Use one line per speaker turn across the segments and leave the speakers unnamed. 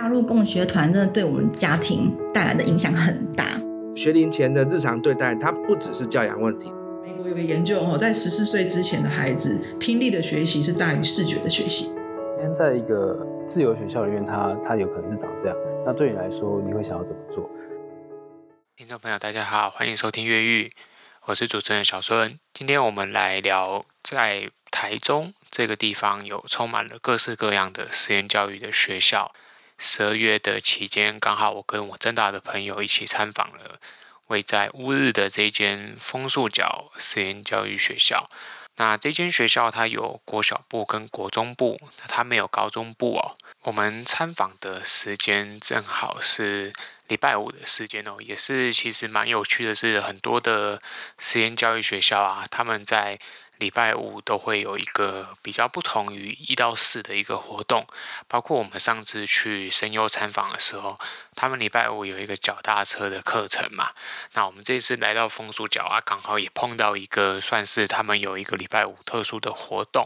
加入共学团真的对我们家庭带来的影响很大。
学龄前的日常对待，它不只是教养问题。
美国有个研究哦，在十四岁之前的孩子，听力的学习是大于视觉的学习。
今天在一个自由学校里面，它它有可能是长这样。那对你来说，你会想要怎么做？
听众朋友，大家好，欢迎收听《越狱》，我是主持人小孙。今天我们来聊，在台中这个地方有充满了各式各样的实验教育的学校。十二月的期间，刚好我跟我正大的朋友一起参访了位在乌日的这间枫树脚实验教育学校。那这间学校它有国小部跟国中部，它没有高中部哦。我们参访的时间正好是礼拜五的时间哦，也是其实蛮有趣的是，很多的实验教育学校啊，他们在礼拜五都会有一个比较不同于一到四的一个活动，包括我们上次去声优参访的时候，他们礼拜五有一个脚踏车的课程嘛。那我们这次来到枫树脚啊，刚好也碰到一个算是他们有一个礼拜五特殊的活动。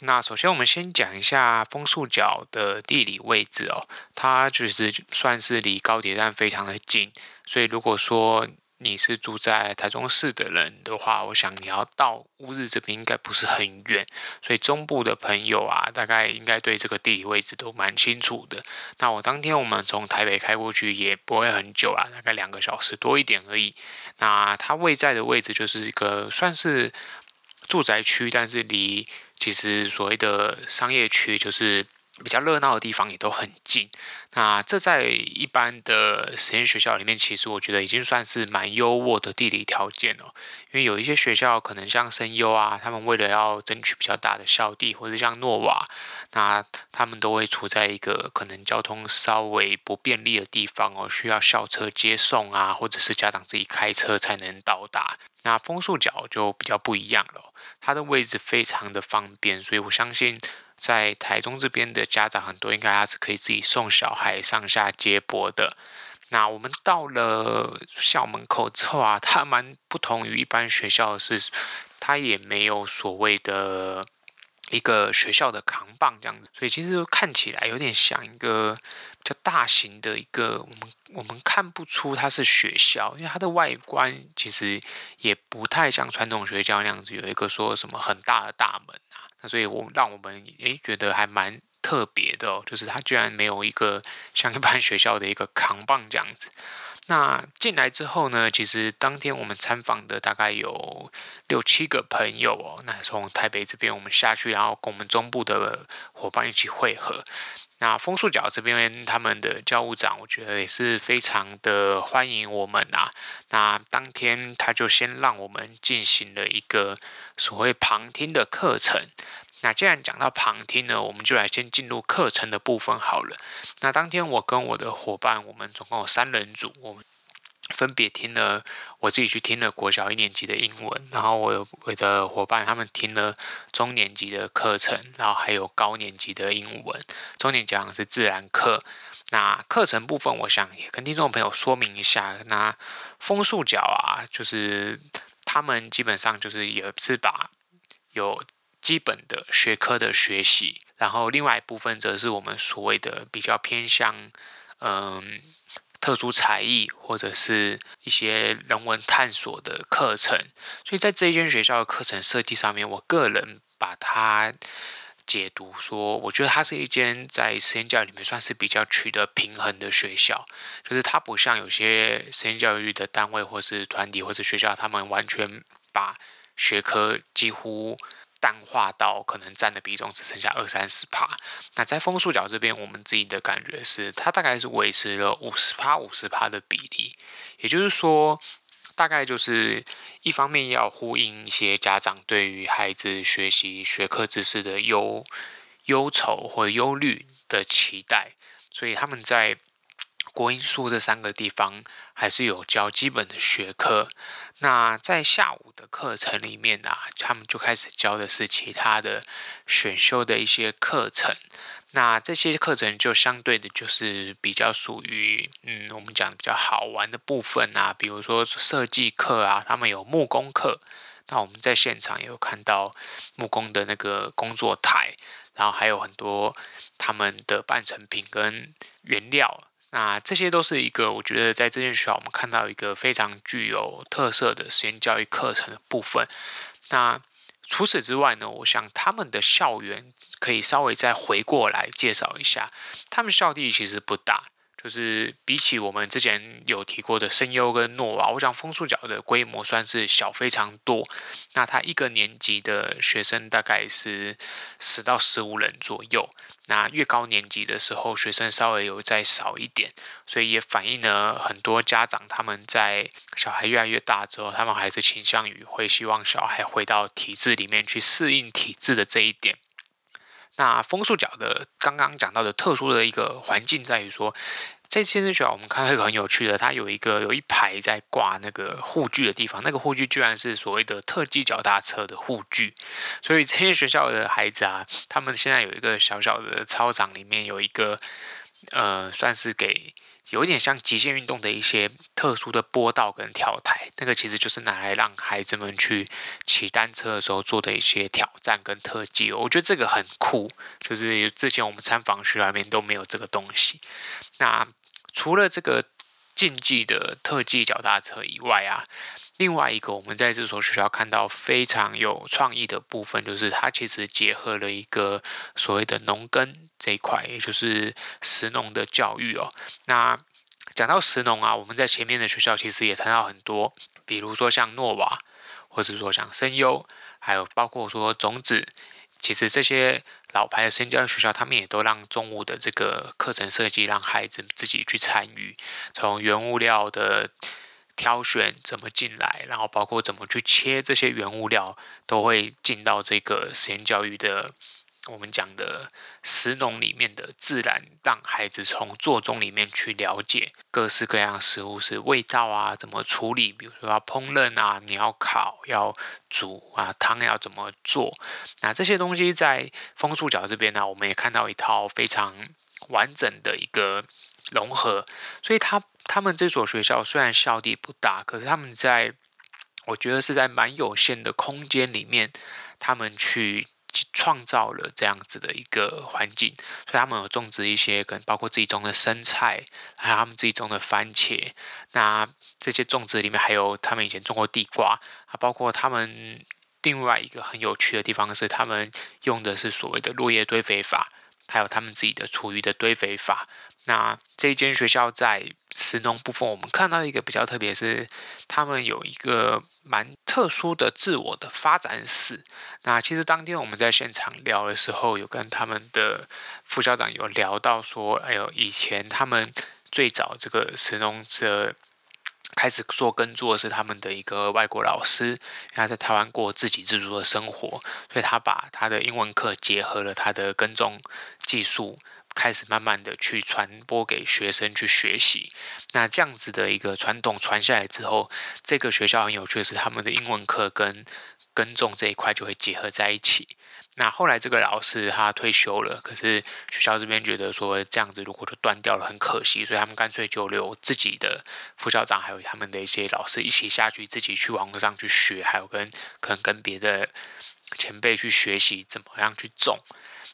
那首先我们先讲一下枫树脚的地理位置哦，它就是算是离高铁站非常的近，所以如果说你是住在台中市的人的话，我想你要到乌日这边应该不是很远，所以中部的朋友啊，大概应该对这个地理位置都蛮清楚的。那我当天我们从台北开过去也不会很久啊，大概两个小时多一点而已。那它位在的位置就是一个算是住宅区，但是离其实所谓的商业区就是。比较热闹的地方也都很近，那这在一般的实验学校里面，其实我觉得已经算是蛮优渥的地理条件了。因为有一些学校可能像声优啊，他们为了要争取比较大的校地，或者像诺瓦，那他们都会处在一个可能交通稍微不便利的地方哦，需要校车接送啊，或者是家长自己开车才能到达。那枫树角就比较不一样了，它的位置非常的方便，所以我相信。在台中这边的家长很多，应该还是可以自己送小孩上下接驳的。那我们到了校门口之后啊，它蛮不同于一般学校的是，它也没有所谓的一个学校的扛棒这样子，所以其实看起来有点像一个比较大型的一个，我们我们看不出它是学校，因为它的外观其实也不太像传统学校那样子，有一个说什么很大的大门。那所以，我让我们诶觉得还蛮特别的哦，就是他居然没有一个像一般 学校的一个扛棒这样子。那进来之后呢，其实当天我们参访的大概有六七个朋友哦。那从台北这边我们下去，然后跟我们中部的伙伴一起会合。那枫树角这边他们的教务长，我觉得也是非常的欢迎我们啊。那当天他就先让我们进行了一个所谓旁听的课程。那既然讲到旁听呢，我们就来先进入课程的部分好了。那当天我跟我的伙伴，我们总共有三人组，我们。分别听了，我自己去听了国小一年级的英文，然后我有我的伙伴他们听了中年级的课程，然后还有高年级的英文。中年讲的是自然课，那课程部分我想也跟听众朋友说明一下。那枫树角啊，就是他们基本上就是也是把有基本的学科的学习，然后另外一部分则是我们所谓的比较偏向嗯。特殊才艺或者是一些人文探索的课程，所以在这一间学校的课程设计上面，我个人把它解读说，我觉得它是一间在实验教育里面算是比较取得平衡的学校，就是它不像有些实验教育的单位或是团体或者学校，他们完全把学科几乎。淡化到可能占的比重只剩下二三十趴。那在风速角这边，我们自己的感觉是，它大概是维持了五十趴、五十趴的比例。也就是说，大概就是一方面要呼应一些家长对于孩子学习学科知识的忧忧愁或忧虑的期待，所以他们在国音数这三个地方还是有教基本的学科。那在下午的课程里面呢、啊，他们就开始教的是其他的选修的一些课程。那这些课程就相对的，就是比较属于嗯，我们讲比较好玩的部分啊，比如说设计课啊，他们有木工课。那我们在现场也有看到木工的那个工作台，然后还有很多他们的半成品跟原料。那这些都是一个我觉得在这间学校我们看到一个非常具有特色的实验教育课程的部分。那除此之外呢，我想他们的校园可以稍微再回过来介绍一下。他们校地其实不大，就是比起我们之前有提过的声优跟诺瓦，我想枫树角的规模算是小非常多。那他一个年级的学生大概是十到十五人左右。那越高年级的时候，学生稍微有再少一点，所以也反映了很多家长他们在小孩越来越大之后，他们还是倾向于会希望小孩回到体制里面去适应体制的这一点。那枫树角的刚刚讲到的特殊的一个环境在于说。在健身学校，我们看到一个很有趣的，它有一个有一排在挂那个护具的地方，那个护具居然是所谓的特技脚踏车的护具。所以这些学校的孩子啊，他们现在有一个小小的操场，里面有一个呃，算是给有一点像极限运动的一些特殊的波道跟跳台，那个其实就是拿来让孩子们去骑单车的时候做的一些挑战跟特技。我觉得这个很酷，就是之前我们参访学校里面都没有这个东西。那除了这个竞技的特技脚踏车以外啊，另外一个我们在这所学校看到非常有创意的部分，就是它其实结合了一个所谓的农耕这一块，也就是食农的教育哦。那讲到食农啊，我们在前面的学校其实也谈到很多，比如说像诺瓦，或者说像声优，还有包括说种子。其实这些老牌的实验教学校，他们也都让中午的这个课程设计，让孩子自己去参与，从原物料的挑选怎么进来，然后包括怎么去切这些原物料，都会进到这个实验教育的。我们讲的食农里面的自然，让孩子从做中里面去了解各式各样食物是味道啊，怎么处理，比如说要烹饪啊，你要烤，要煮啊，汤要怎么做，那这些东西在枫树角这边呢，我们也看到一套非常完整的一个融合。所以它他们这所学校虽然校地不大，可是他们在我觉得是在蛮有限的空间里面，他们去。创造了这样子的一个环境，所以他们有种植一些可能包括自己种的生菜，还有他们自己种的番茄。那这些种植里面还有他们以前种过地瓜，啊，包括他们另外一个很有趣的地方是，他们用的是所谓的落叶堆肥法，还有他们自己的厨余的堆肥法。那这间学校在食农部分，我们看到一个比较特别，是他们有一个蛮特殊的自我的发展史。那其实当天我们在现场聊的时候，有跟他们的副校长有聊到说，哎呦，以前他们最早这个食农者开始做耕作是他们的一个外国老师，他在台湾过自给自足的生活，所以他把他的英文课结合了他的耕种技术。开始慢慢的去传播给学生去学习，那这样子的一个传统传下来之后，这个学校很有趣的是，他们的英文课跟耕种这一块就会结合在一起。那后来这个老师他退休了，可是学校这边觉得说这样子如果就断掉了很可惜，所以他们干脆就留自己的副校长还有他们的一些老师一起下去，自己去网络上去学，还有跟可能跟别的前辈去学习怎么样去种。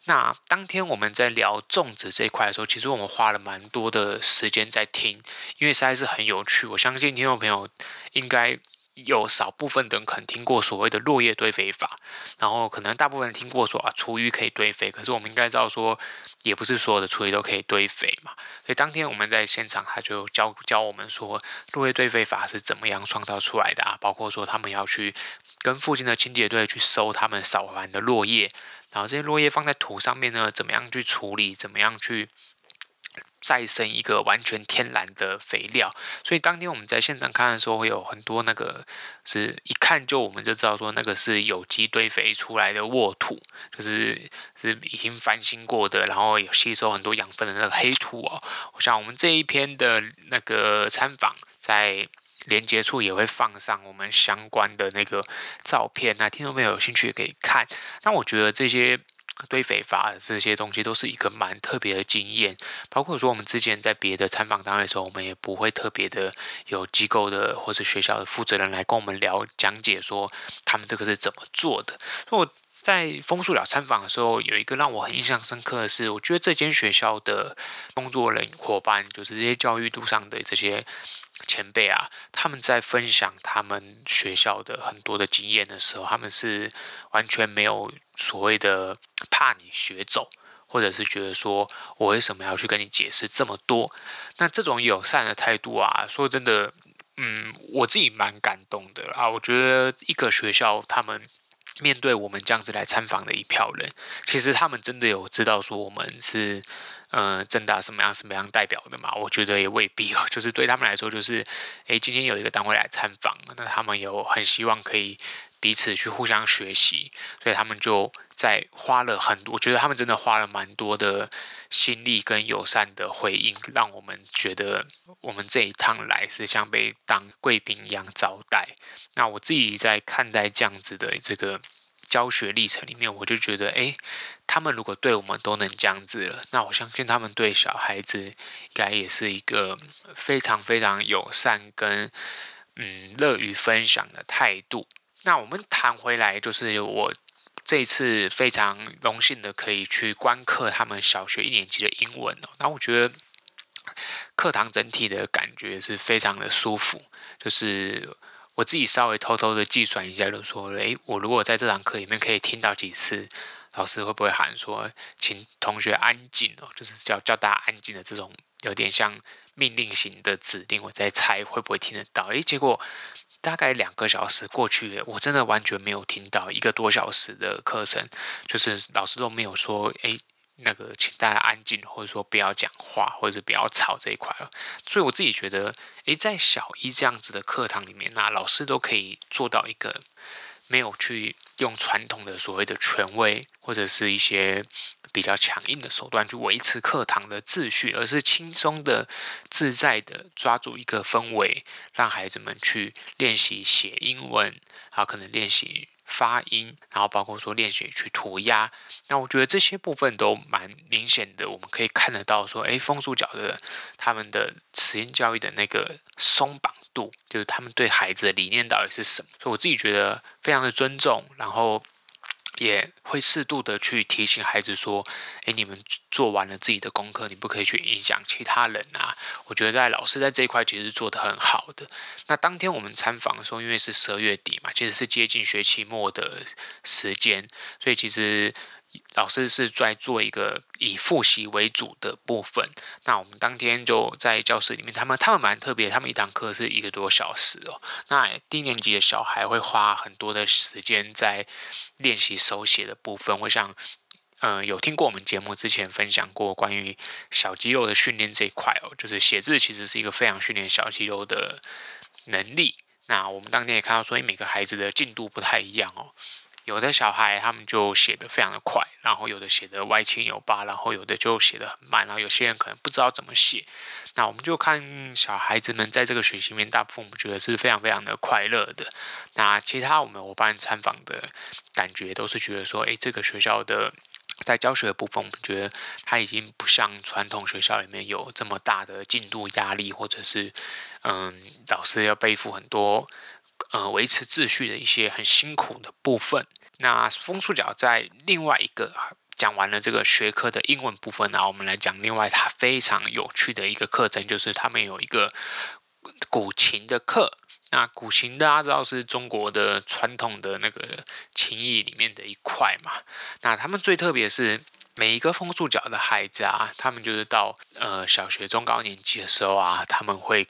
那当天我们在聊种植这一块的时候，其实我们花了蛮多的时间在听，因为实在是很有趣。我相信听众朋友应该有少部分的人可能听过所谓的落叶堆肥法，然后可能大部分人听过说啊厨余可以堆肥，可是我们应该知道说，也不是所有的厨余都可以堆肥嘛。所以当天我们在现场，他就教教我们说落叶堆肥法是怎么样创造出来的啊，包括说他们要去跟附近的清洁队去收他们扫完的落叶。然后这些落叶放在土上面呢，怎么样去处理？怎么样去再生一个完全天然的肥料？所以当天我们在现场看的时候，会有很多那个是一看就我们就知道说那个是有机堆肥出来的沃土，就是是已经翻新过的，然后有吸收很多养分的那个黑土哦。我想我们这一篇的那个参访在。连接处也会放上我们相关的那个照片，那听众朋友有兴趣也可以看。那我觉得这些堆肥法这些东西都是一个蛮特别的经验。包括说我们之前在别的参访单位的时候，我们也不会特别的有机构的或者学校的负责人来跟我们聊讲解说他们这个是怎么做的。所以我在枫树脚参访的时候，有一个让我很印象深刻的是，我觉得这间学校的工作人伙伴，就是这些教育度上的这些。前辈啊，他们在分享他们学校的很多的经验的时候，他们是完全没有所谓的怕你学走，或者是觉得说我为什么要去跟你解释这么多？那这种友善的态度啊，说真的，嗯，我自己蛮感动的啊。我觉得一个学校他们面对我们这样子来参访的一票人，其实他们真的有知道说我们是。呃，正大什么样什么样代表的嘛？我觉得也未必哦。就是对他们来说，就是诶，今天有一个单位来参访，那他们有很希望可以彼此去互相学习，所以他们就在花了很多，我觉得他们真的花了蛮多的心力跟友善的回应，让我们觉得我们这一趟来是像被当贵宾一样招待。那我自己在看待这样子的这个。教学历程里面，我就觉得，诶，他们如果对我们都能这样子了，那我相信他们对小孩子应该也是一个非常非常友善跟嗯乐于分享的态度。那我们谈回来，就是我这次非常荣幸的可以去观课他们小学一年级的英文哦。那我觉得课堂整体的感觉是非常的舒服，就是。我自己稍微偷偷的计算一下，就说：诶，我如果在这堂课里面可以听到几次，老师会不会喊说，请同学安静哦，就是叫叫大家安静的这种，有点像命令型的指令。我在猜会不会听得到？诶，结果大概两个小时过去了，我真的完全没有听到一个多小时的课程，就是老师都没有说，诶。那个，请大家安静，或者说不要讲话，或者是不要吵这一块了。所以我自己觉得，诶，在小一这样子的课堂里面，那老师都可以做到一个没有去用传统的所谓的权威，或者是一些比较强硬的手段去维持课堂的秩序，而是轻松的、自在的抓住一个氛围，让孩子们去练习写英文，啊可能练习。发音，然后包括说练习去涂鸦，那我觉得这些部分都蛮明显的，我们可以看得到说，诶，枫树角的他们的实验教育的那个松绑度，就是他们对孩子的理念到底是什么？所以我自己觉得非常的尊重，然后。也会适度的去提醒孩子说：“诶，你们做完了自己的功课，你不可以去影响其他人啊。”我觉得在老师在这一块其实是做得很好的。那当天我们参访的时候，因为是十二月底嘛，其实是接近学期末的时间，所以其实。老师是在做一个以复习为主的部分。那我们当天就在教室里面，他们他们蛮特别，他们一堂课是一个多小时哦。那低年级的小孩会花很多的时间在练习手写的部分。我想，嗯、呃，有听过我们节目之前分享过关于小肌肉的训练这一块哦，就是写字其实是一个非常训练小肌肉的能力。那我们当天也看到说，每个孩子的进度不太一样哦。有的小孩他们就写得非常的快，然后有的写得歪七扭八，然后有的就写得很慢，然后有些人可能不知道怎么写。那我们就看小孩子们在这个学习面，大部分我们觉得是非常非常的快乐的。那其他我们伙伴参访的感觉都是觉得说，诶，这个学校的在教学的部分，我们觉得他已经不像传统学校里面有这么大的进度压力，或者是嗯，老师要背负很多。呃，维持秩序的一些很辛苦的部分。那枫树角在另外一个讲完了这个学科的英文部分呢，我们来讲另外它非常有趣的一个课程，就是他们有一个古琴的课。那古琴大家知道是中国的传统的那个琴艺里面的一块嘛。那他们最特别是每一个枫树角的孩子啊，他们就是到呃小学中高年级的时候啊，他们会。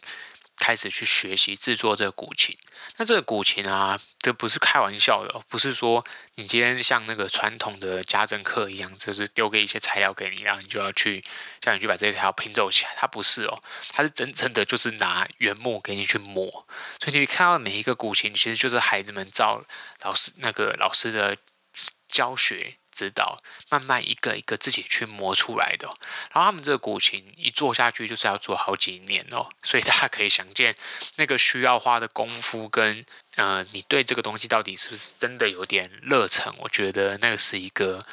开始去学习制作这个古琴，那这个古琴啊，这不是开玩笑的，不是说你今天像那个传统的家政课一样，就是丢给一些材料给你，然后你就要去叫你去把这些材料拼凑起来。它不是哦，它是真正的就是拿原木给你去磨。所以你看到每一个古琴，其实就是孩子们照老师那个老师的教学。指导慢慢一个一个自己去磨出来的，然后他们这个古琴一做下去就是要做好几年哦，所以大家可以想见那个需要花的功夫跟呃，你对这个东西到底是不是真的有点热忱？我觉得那个是一个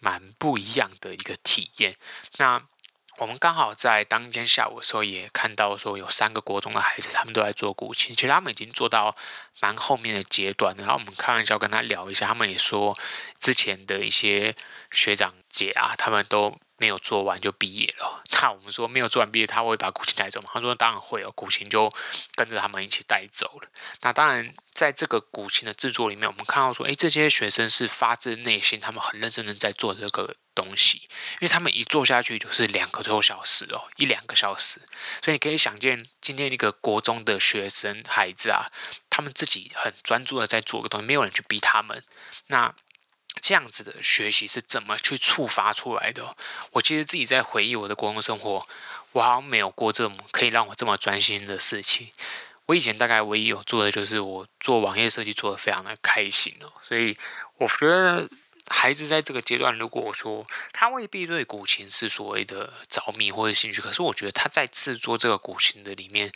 蛮不一样的一个体验。那我们刚好在当天下午的时候也看到说，有三个国中的孩子，他们都在做古琴，其实他们已经做到蛮后面的阶段。然后我们开玩笑跟他聊一下，他们也说之前的一些学长姐啊，他们都。没有做完就毕业了。那我们说没有做完毕业，他会把古琴带走吗？他说当然会哦，古琴就跟着他们一起带走了。那当然，在这个古琴的制作里面，我们看到说，诶，这些学生是发自内心，他们很认真的在做这个东西，因为他们一做下去就是两个多小时哦，一两个小时。所以你可以想见，今天一个国中的学生孩子啊，他们自己很专注的在做个东西，没有人去逼他们。那这样子的学习是怎么去触发出来的？我其实自己在回忆我的国中生活，我好像没有过这么可以让我这么专心的事情。我以前大概唯一有做的就是我做网页设计做得非常的开心哦。所以我觉得孩子在这个阶段，如果说他未必对古琴是所谓的着迷或者兴趣，可是我觉得他在制作这个古琴的里面，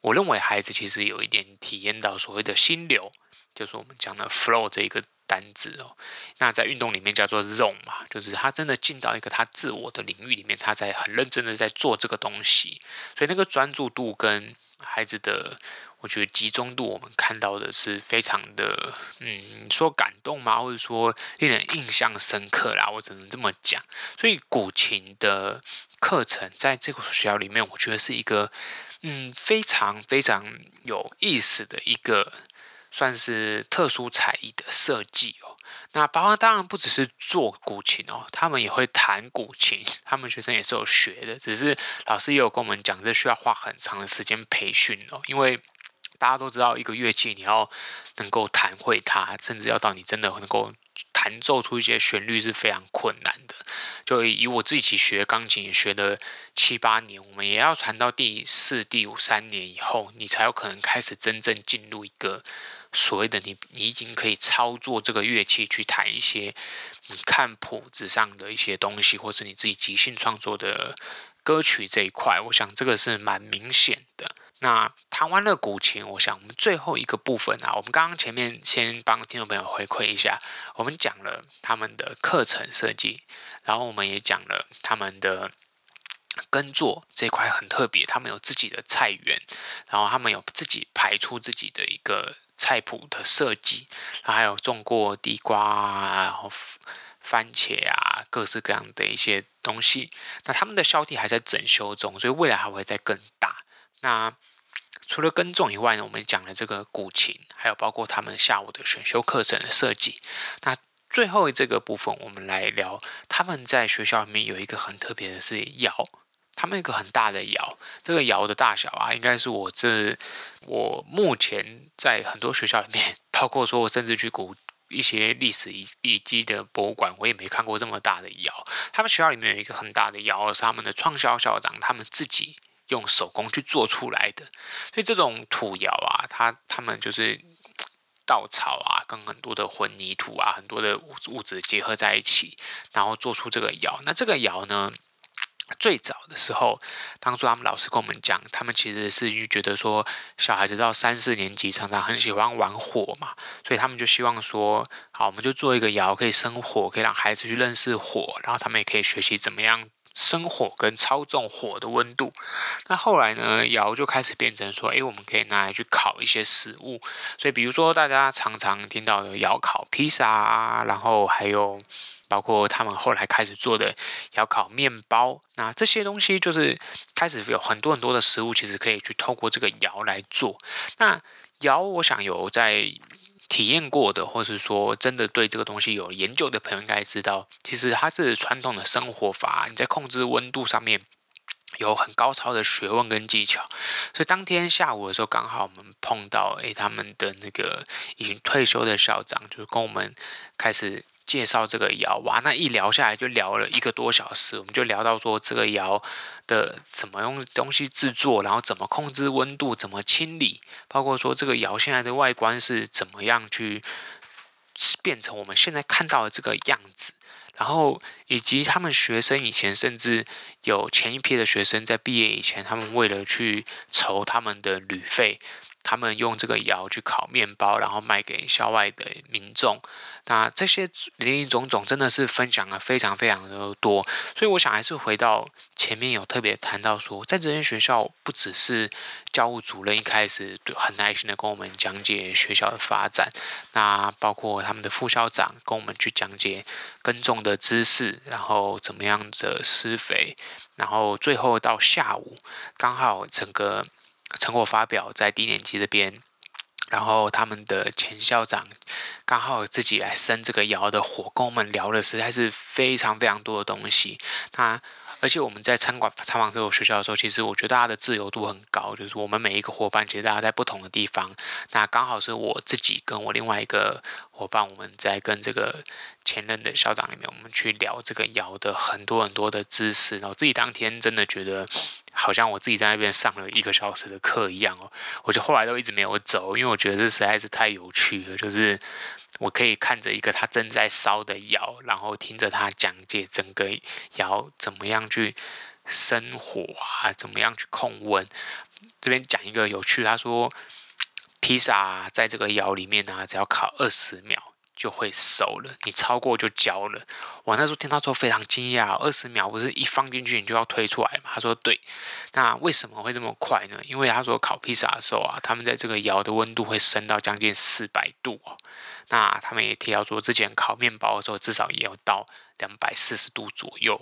我认为孩子其实有一点体验到所谓的心流，就是我们讲的 flow 这一个。单字哦，那在运动里面叫做 zone 嘛，就是他真的进到一个他自我的领域里面，他在很认真的在做这个东西，所以那个专注度跟孩子的，我觉得集中度，我们看到的是非常的，嗯，说感动吗？或者说令人印象深刻啦，我只能这么讲。所以古琴的课程在这个学校里面，我觉得是一个，嗯，非常非常有意思的一个。算是特殊才艺的设计哦。那包括当然不只是做古琴哦，他们也会弹古琴，他们学生也是有学的。只是老师也有跟我们讲，这需要花很长的时间培训哦。因为大家都知道，一个乐器你要能够弹会它，甚至要到你真的能够弹奏出一些旋律是非常困难的。就以我自己学钢琴也学了七八年，我们也要弹到第四、第五、三年以后，你才有可能开始真正进入一个。所谓的你，你已经可以操作这个乐器去弹一些你看谱子上的一些东西，或是你自己即兴创作的歌曲这一块，我想这个是蛮明显的。那弹完了古琴，我想我们最后一个部分啊，我们刚刚前面先帮听众朋友回馈一下，我们讲了他们的课程设计，然后我们也讲了他们的。耕作这块很特别，他们有自己的菜园，然后他们有自己排出自己的一个菜谱的设计，然后还有种过地瓜，然后番茄啊，各式各样的一些东西。那他们的校地还在整修中，所以未来还会再更大。那除了耕种以外呢，我们讲了这个古琴，还有包括他们下午的选修课程的设计。那最后这个部分，我们来聊他们在学校里面有一个很特别的是窑。他们一个很大的窑，这个窑的大小啊，应该是我这我目前在很多学校里面，包括说我甚至去古一些历史遗遗迹的博物馆，我也没看过这么大的窑。他们学校里面有一个很大的窑，是他们的创校校长他们自己用手工去做出来的。所以这种土窑啊，他他们就是稻草啊，跟很多的混凝土啊，很多的物物质结合在一起，然后做出这个窑。那这个窑呢？最早的时候，当初他们老师跟我们讲，他们其实是觉得说，小孩子到三四年级常常很喜欢玩火嘛，所以他们就希望说，好，我们就做一个窑，可以生火，可以让孩子去认识火，然后他们也可以学习怎么样生火跟操纵火的温度。那后来呢，窑就开始变成说，诶，我们可以拿来去烤一些食物，所以比如说大家常常听到的窑烤披萨啊，然后还有。包括他们后来开始做的窑烤面包，那这些东西就是开始有很多很多的食物，其实可以去透过这个窑来做。那窑，我想有在体验过的，或是说真的对这个东西有研究的朋友，应该知道，其实它是传统的生活法，你在控制温度上面有很高超的学问跟技巧。所以当天下午的时候，刚好我们碰到诶他们的那个已经退休的校长，就是跟我们开始。介绍这个窑哇，那一聊下来就聊了一个多小时，我们就聊到说这个窑的怎么用东西制作，然后怎么控制温度，怎么清理，包括说这个窑现在的外观是怎么样去变成我们现在看到的这个样子，然后以及他们学生以前甚至有前一批的学生在毕业以前，他们为了去筹他们的旅费。他们用这个窑去烤面包，然后卖给校外的民众。那这些林林总总真的是分享了非常非常的多。所以我想还是回到前面有特别谈到说，在这间学校不只是教务主任一开始很耐心的跟我们讲解学校的发展，那包括他们的副校长跟我们去讲解耕种的知识，然后怎么样的施肥，然后最后到下午刚好整个。成果发表在低年级这边，然后他们的前校长刚好自己来生这个窑的火，跟我们聊的实在是非常非常多的东西。那而且我们在参观参访这所学校的时候，其实我觉得大家的自由度很高，就是我们每一个伙伴其实大家在不同的地方。那刚好是我自己跟我另外一个伙伴，我们在跟这个前任的校长里面，我们去聊这个窑的很多很多的知识。然后自己当天真的觉得。好像我自己在那边上了一个小时的课一样哦，我就后来都一直没有走，因为我觉得这实在是太有趣了。就是我可以看着一个他正在烧的窑，然后听着他讲解整个窑怎么样去生火啊，怎么样去控温。这边讲一个有趣，他说披萨在这个窑里面呢、只要烤二十秒。就会熟了，你超过就焦了。我那时候听到之后非常惊讶，二十秒不是一放进去你就要推出来吗？他说对，那为什么会这么快呢？因为他说烤披萨的时候啊，他们在这个窑的温度会升到将近四百度哦。那他们也提到说，之前烤面包的时候至少也有到两百四十度左右。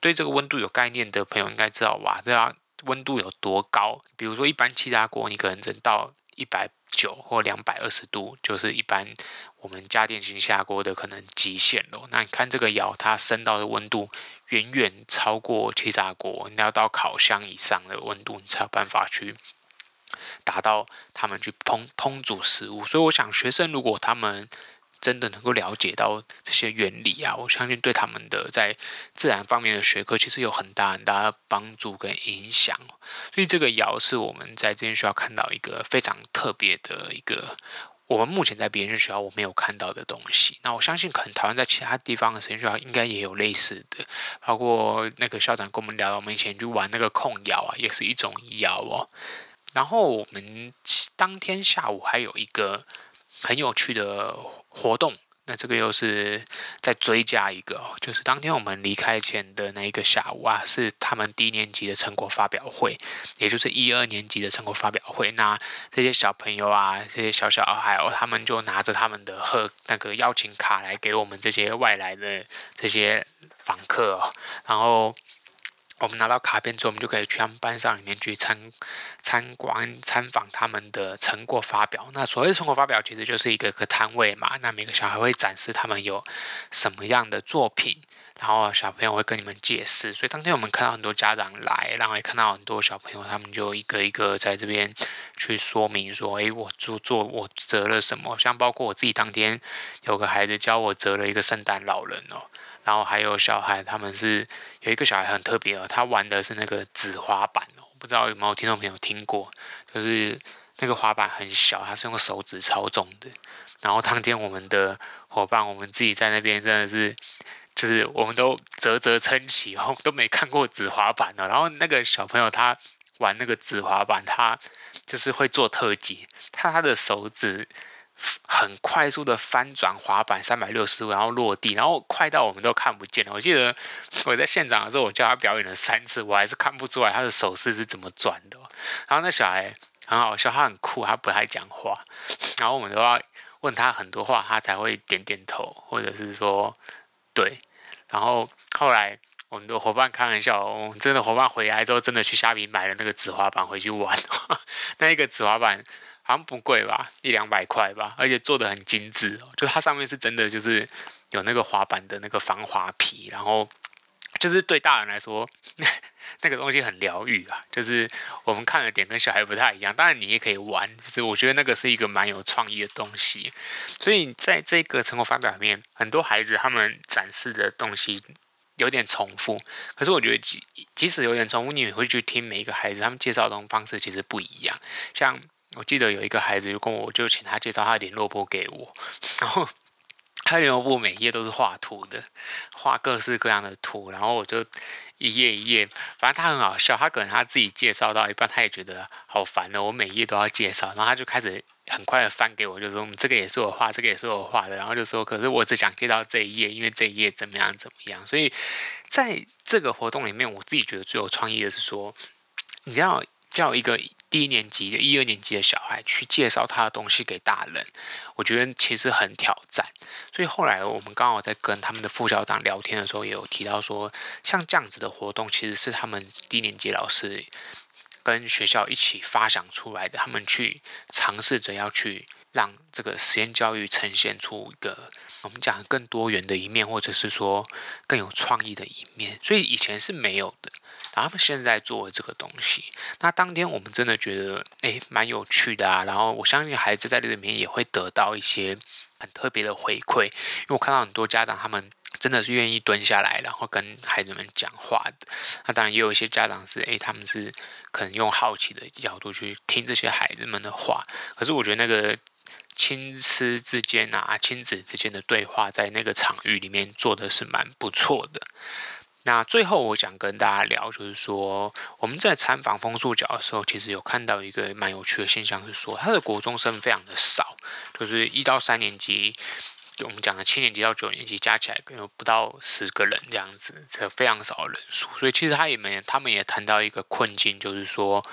对这个温度有概念的朋友应该知道哇，这样温度有多高？比如说一般气炸锅，你可能只能到一百。九或两百二十度，就是一般我们家电型下锅的可能极限了。那你看这个窑，它升到的温度远远超过气炸锅，你要到烤箱以上的温度，你才有办法去达到他们去烹烹煮食物。所以我想，学生如果他们真的能够了解到这些原理啊，我相信对他们的在自然方面的学科其实有很大很大的帮助跟影响。所以这个窑是我们在这间学校看到一个非常特别的一个，我们目前在别人学校我没有看到的东西。那我相信可能台湾在其他地方的实验学校应该也有类似的，包括那个校长跟我们聊到，我们以前去玩那个控窑啊，也是一种窑哦。然后我们当天下午还有一个。很有趣的活动，那这个又是再追加一个，就是当天我们离开前的那一个下午啊，是他们低年级的成果发表会，也就是一二年级的成果发表会。那这些小朋友啊，这些小小孩哦，他们就拿着他们的贺那个邀请卡来给我们这些外来的这些访客哦，然后。我们拿到卡片之后，我们就可以去他们班上里面去参参观、参访他们的成果发表。那所谓成果发表，其实就是一个个摊位嘛。那每个小孩会展示他们有什么样的作品，然后小朋友会跟你们解释。所以当天我们看到很多家长来，然后也看到很多小朋友，他们就一个一个在这边去说明说：“诶，我做做我折了什么？”像包括我自己当天有个孩子教我折了一个圣诞老人哦。然后还有小孩，他们是有一个小孩很特别哦，他玩的是那个纸滑板哦，不知道有没有听众朋友听过？就是那个滑板很小，他是用手指操纵的。然后当天我们的伙伴，我们自己在那边真的是，就是我们都啧啧称奇哦，都没看过纸滑板哦。然后那个小朋友他玩那个纸滑板，他就是会做特技，他他的手指。很快速的翻转滑板三百六十度，然后落地，然后快到我们都看不见了。我记得我在现场的时候，我叫他表演了三次，我还是看不出来他的手势是怎么转的。然后那小孩很好笑，他很酷，他不太讲话，然后我们都要问他很多话，他才会点点头，或者是说对。然后后来我们的伙伴开玩笑，我们真的伙伴回来之后，真的去虾皮买了那个纸滑板回去玩。那一个纸滑板。好像不贵吧，一两百块吧，而且做的很精致哦，就它上面是真的就是有那个滑板的那个防滑皮，然后就是对大人来说，那个东西很疗愈啊，就是我们看的点跟小孩不太一样，当然你也可以玩，就是我觉得那个是一个蛮有创意的东西，所以在这个成果发表里面，很多孩子他们展示的东西有点重复，可是我觉得即即使有点重复，你也会去听每一个孩子他们介绍的方式其实不一样，像。我记得有一个孩子就跟我，就请他介绍他的联络簿给我，然后他联络簿每页都是画图的，画各式各样的图，然后我就一页一页，反正他很好笑，他可能他自己介绍到一半，他也觉得好烦哦，我每页都要介绍，然后他就开始很快的翻给我，就说这个也是我画，这个也是我画的，然后就说可是我只想介绍这一页，因为这一页怎么样怎么样，所以在这个活动里面，我自己觉得最有创意的是说，你知道。叫一个低年级的一二年级的小孩去介绍他的东西给大人，我觉得其实很挑战。所以后来我们刚好在跟他们的副校长聊天的时候，也有提到说，像这样子的活动，其实是他们低年级老师跟学校一起发想出来的。他们去尝试着要去让这个实验教育呈现出一个我们讲更多元的一面，或者是说更有创意的一面。所以以前是没有的。他们现在做的这个东西，那当天我们真的觉得，诶，蛮有趣的啊。然后我相信孩子在这里面也会得到一些很特别的回馈，因为我看到很多家长他们真的是愿意蹲下来，然后跟孩子们讲话的。那当然也有一些家长是，诶，他们是可能用好奇的角度去听这些孩子们的话。可是我觉得那个亲师之间啊，亲子之间的对话，在那个场域里面做的是蛮不错的。那最后我想跟大家聊，就是说我们在参访枫树脚的时候，其实有看到一个蛮有趣的现象，是说他的国中生非常的少，就是一到三年级，就我们讲的七年级到九年级加起来可能不到十个人这样子，这非常少的人数。所以其实他也没，他们也谈到一个困境，就是说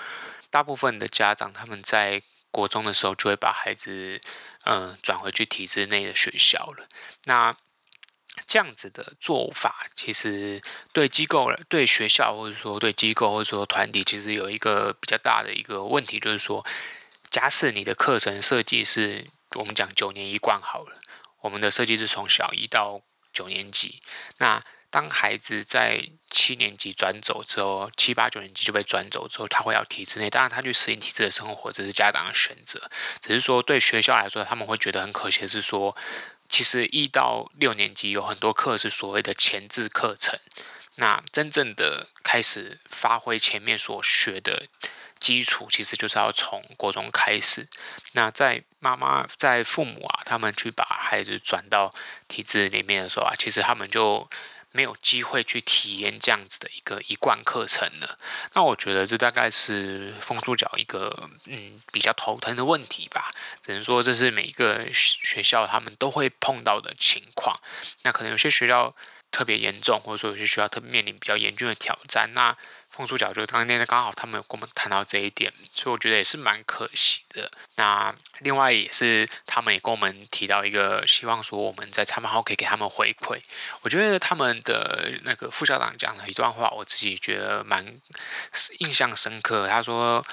大部分的家长他们在国中的时候就会把孩子嗯转回去体制内的学校了。那这样子的做法，其实对机构、对学校，或者说对机构，或者说团体，其实有一个比较大的一个问题，就是说，假设你的课程设计是我们讲九年一贯好了，我们的设计是从小一到九年级，那当孩子在七年级转走之后，七八九年级就被转走之后，他会要体制内，当然他去适应体制的生活，这是家长的选择，只是说对学校来说，他们会觉得很可惜的是说。其实一到六年级有很多课是所谓的前置课程，那真正的开始发挥前面所学的基础，其实就是要从国中开始。那在妈妈在父母啊，他们去把孩子转到体制里面的时候啊，其实他们就。没有机会去体验这样子的一个一贯课程了，那我觉得这大概是枫树脚一个嗯比较头疼的问题吧。只能说这是每一个学校他们都会碰到的情况。那可能有些学校特别严重，或者说有些学校特别面临比较严峻的挑战。那碰触角就当天刚好他们有跟我们谈到这一点，所以我觉得也是蛮可惜的。那另外也是他们也跟我们提到一个希望说我们在参访后可以给他们回馈。我觉得他们的那个副校长讲了一段话，我自己觉得蛮印象深刻。他说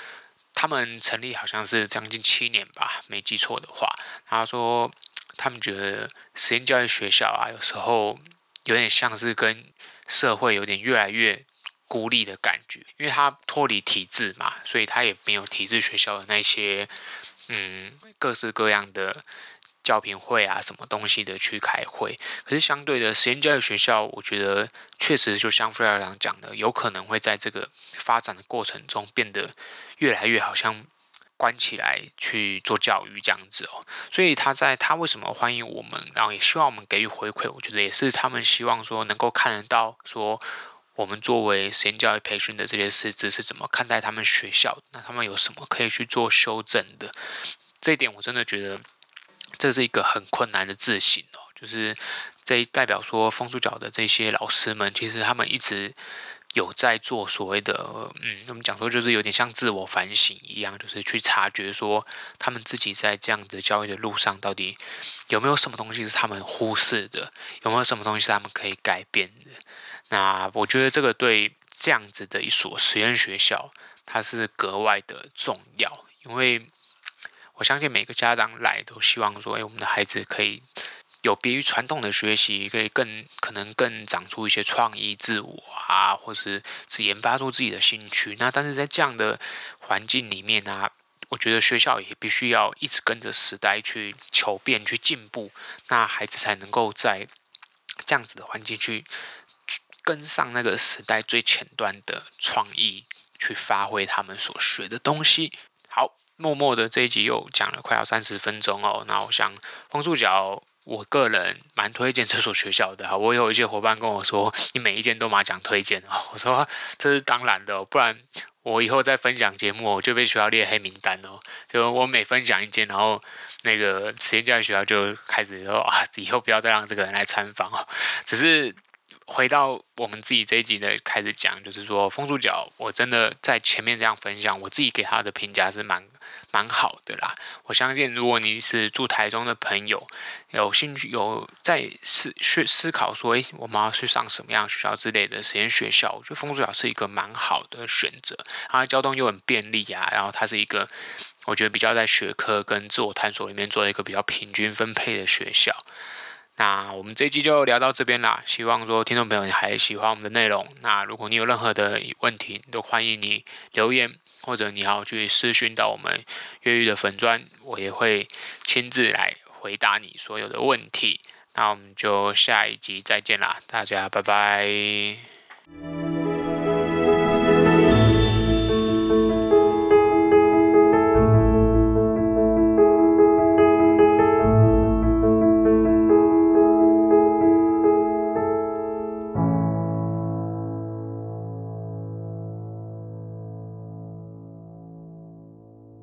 他们成立好像是将近七年吧，没记错的话。他说他们觉得实验教育学校啊，有时候有点像是跟社会有点越来越。孤立的感觉，因为他脱离体制嘛，所以他也没有体制学校的那些，嗯，各式各样的教评会啊，什么东西的去开会。可是相对的，实验教育学校，我觉得确实就像副校长讲的，有可能会在这个发展的过程中变得越来越好像关起来去做教育这样子哦。所以他在他为什么欢迎我们，然后也希望我们给予回馈，我觉得也是他们希望说能够看得到说。我们作为实验教育培训的这些师资是怎么看待他们学校？那他们有什么可以去做修正的？这一点我真的觉得这是一个很困难的自省哦。就是这代表说枫树脚的这些老师们，其实他们一直有在做所谓的，嗯，我们讲说就是有点像自我反省一样，就是去察觉说他们自己在这样子教育的路上，到底有没有什么东西是他们忽视的？有没有什么东西是他们可以改变的？那我觉得这个对这样子的一所实验学校，它是格外的重要，因为我相信每个家长来都希望说，哎，我们的孩子可以有别于传统的学习，可以更可能更长出一些创意、自我啊，或是自研发出自己的兴趣。那但是在这样的环境里面呢，我觉得学校也必须要一直跟着时代去求变、去进步，那孩子才能够在这样子的环境去。跟上那个时代最前端的创意，去发挥他们所学的东西。好，默默的这一集又讲了快要三十分钟哦。那我想枫树角，我个人蛮推荐这所学校的。我有一些伙伴跟我说，你每一间都嘛讲推荐哦。我说这是当然的，不然我以后再分享节目，我就被学校列黑名单哦。就我每分享一间，然后那个实验教育学校就开始说啊，以后不要再让这个人来参访哦。只是。回到我们自己这一集的开始讲，就是说枫树角，我真的在前面这样分享，我自己给他的评价是蛮蛮好的啦。我相信，如果你是住台中的朋友，有兴趣有在思去思考说，诶，我们要去上什么样学校之类的实验学校，我觉得枫树角是一个蛮好的选择。它交通又很便利啊，然后它是一个我觉得比较在学科跟自我探索里面做一个比较平均分配的学校。那我们这一期就聊到这边啦，希望说听众朋友还喜欢我们的内容。那如果你有任何的问题，都欢迎你留言，或者你要去私讯到我们越狱的粉砖，我也会亲自来回答你所有的问题。那我们就下一集再见啦，大家拜拜。